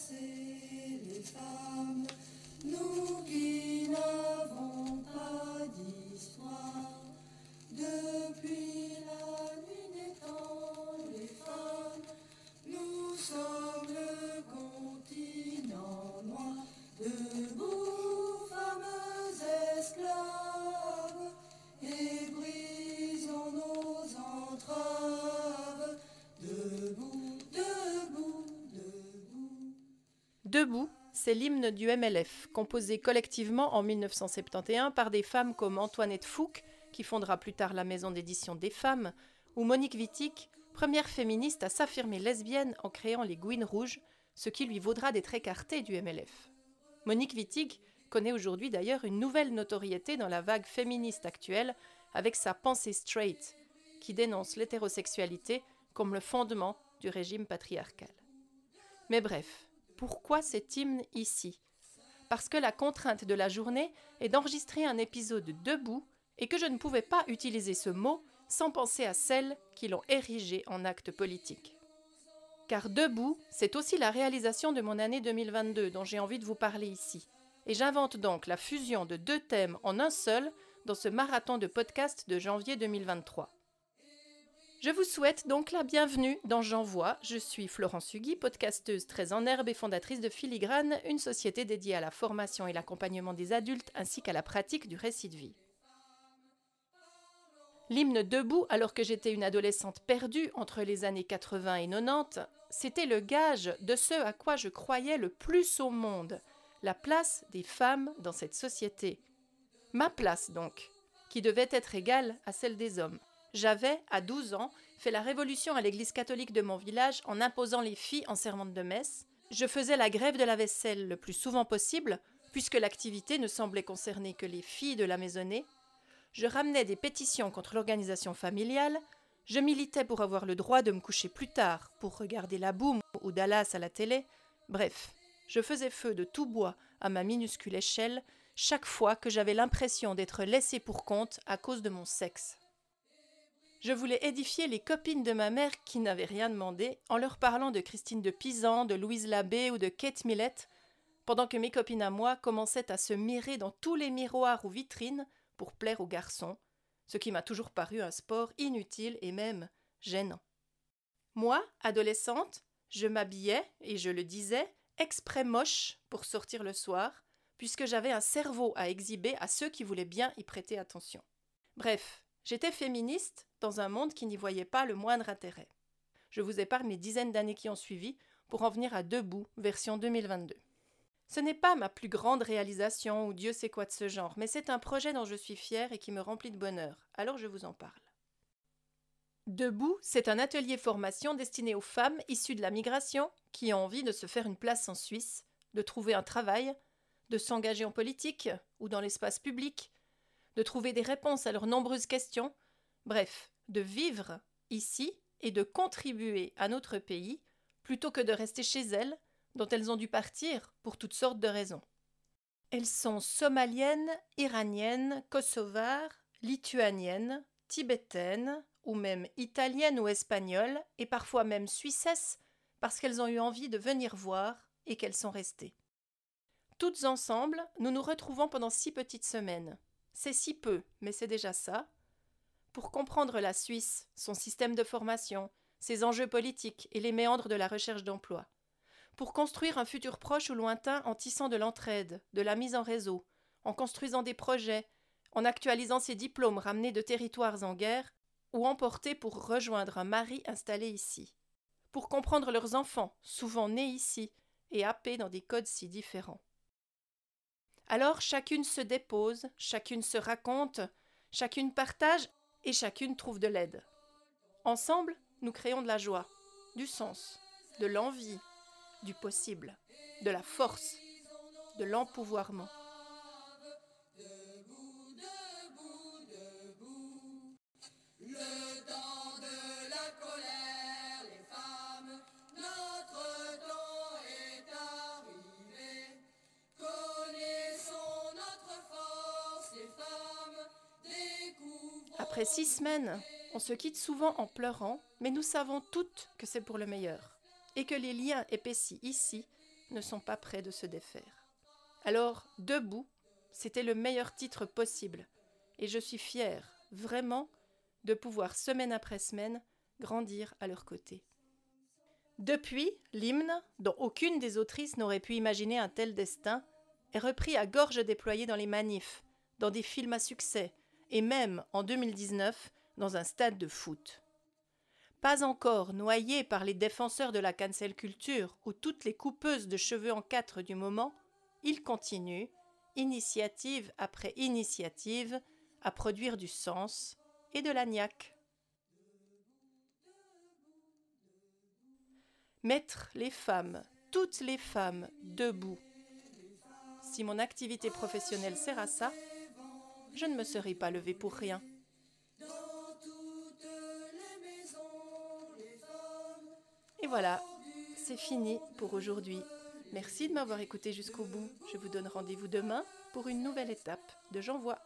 bercer les femmes, nous qui Debout, c'est l'hymne du MLF, composé collectivement en 1971 par des femmes comme Antoinette Fouque, qui fondera plus tard la maison d'édition des femmes, ou Monique Wittig, première féministe à s'affirmer lesbienne en créant les Gouines Rouges, ce qui lui vaudra d'être écartée du MLF. Monique Wittig connaît aujourd'hui d'ailleurs une nouvelle notoriété dans la vague féministe actuelle avec sa pensée straight, qui dénonce l'hétérosexualité comme le fondement du régime patriarcal. Mais bref, pourquoi cet hymne ici Parce que la contrainte de la journée est d'enregistrer un épisode debout et que je ne pouvais pas utiliser ce mot sans penser à celles qui l'ont érigé en acte politique. Car debout, c'est aussi la réalisation de mon année 2022 dont j'ai envie de vous parler ici. Et j'invente donc la fusion de deux thèmes en un seul dans ce marathon de podcast de janvier 2023. Je vous souhaite donc la bienvenue dans J'envoie. Je suis Florence Hugui, podcasteuse très en herbe et fondatrice de Filigrane, une société dédiée à la formation et l'accompagnement des adultes ainsi qu'à la pratique du récit de vie. L'hymne Debout, alors que j'étais une adolescente perdue entre les années 80 et 90, c'était le gage de ce à quoi je croyais le plus au monde, la place des femmes dans cette société. Ma place donc, qui devait être égale à celle des hommes. J'avais, à 12 ans, fait la révolution à l'église catholique de mon village en imposant les filles en sermente de messe. Je faisais la grève de la vaisselle le plus souvent possible, puisque l'activité ne semblait concerner que les filles de la maisonnée. Je ramenais des pétitions contre l'organisation familiale. Je militais pour avoir le droit de me coucher plus tard, pour regarder la boum ou Dallas à la télé. Bref, je faisais feu de tout bois à ma minuscule échelle chaque fois que j'avais l'impression d'être laissée pour compte à cause de mon sexe. Je voulais édifier les copines de ma mère qui n'avaient rien demandé en leur parlant de Christine de Pisan, de Louise Labbé ou de Kate Millett, pendant que mes copines à moi commençaient à se mirer dans tous les miroirs ou vitrines pour plaire aux garçons, ce qui m'a toujours paru un sport inutile et même gênant. Moi, adolescente, je m'habillais, et je le disais, exprès moche pour sortir le soir, puisque j'avais un cerveau à exhiber à ceux qui voulaient bien y prêter attention. Bref, j'étais féministe dans un monde qui n'y voyait pas le moindre intérêt. Je vous épargne les dizaines d'années qui ont suivi pour en venir à Debout, version 2022. Ce n'est pas ma plus grande réalisation ou Dieu sait quoi de ce genre, mais c'est un projet dont je suis fière et qui me remplit de bonheur, alors je vous en parle. Debout, c'est un atelier formation destiné aux femmes issues de la migration qui ont envie de se faire une place en Suisse, de trouver un travail, de s'engager en politique ou dans l'espace public, de trouver des réponses à leurs nombreuses questions, bref, de vivre ici et de contribuer à notre pays plutôt que de rester chez elles, dont elles ont dû partir pour toutes sortes de raisons. Elles sont somaliennes, iraniennes, kosovares, lituaniennes, tibétaines, ou même italiennes ou espagnoles, et parfois même suissesses, parce qu'elles ont eu envie de venir voir et qu'elles sont restées. Toutes ensemble, nous nous retrouvons pendant six petites semaines. C'est si peu, mais c'est déjà ça. Pour comprendre la Suisse, son système de formation, ses enjeux politiques et les méandres de la recherche d'emploi. Pour construire un futur proche ou lointain en tissant de l'entraide, de la mise en réseau, en construisant des projets, en actualisant ses diplômes ramenés de territoires en guerre, ou emportés pour rejoindre un mari installé ici. Pour comprendre leurs enfants, souvent nés ici, et happés dans des codes si différents. Alors chacune se dépose, chacune se raconte, chacune partage et chacune trouve de l'aide. Ensemble, nous créons de la joie, du sens, de l'envie, du possible, de la force, de l'empouvoirment. Après six semaines, on se quitte souvent en pleurant, mais nous savons toutes que c'est pour le meilleur, et que les liens épaissis ici ne sont pas prêts de se défaire. Alors, Debout, c'était le meilleur titre possible, et je suis fière, vraiment, de pouvoir semaine après semaine grandir à leur côté. Depuis, l'hymne, dont aucune des autrices n'aurait pu imaginer un tel destin, est repris à gorge déployée dans les manifs, dans des films à succès, et même, en 2019, dans un stade de foot. Pas encore noyé par les défenseurs de la cancel culture ou toutes les coupeuses de cheveux en quatre du moment, il continue, initiative après initiative, à produire du sens et de l'agnac. Mettre les femmes, toutes les femmes, debout. Si mon activité professionnelle sert à ça, je ne me serais pas levée pour rien. Et voilà, c'est fini pour aujourd'hui. Merci de m'avoir écouté jusqu'au bout. Je vous donne rendez-vous demain pour une nouvelle étape de J'envoie.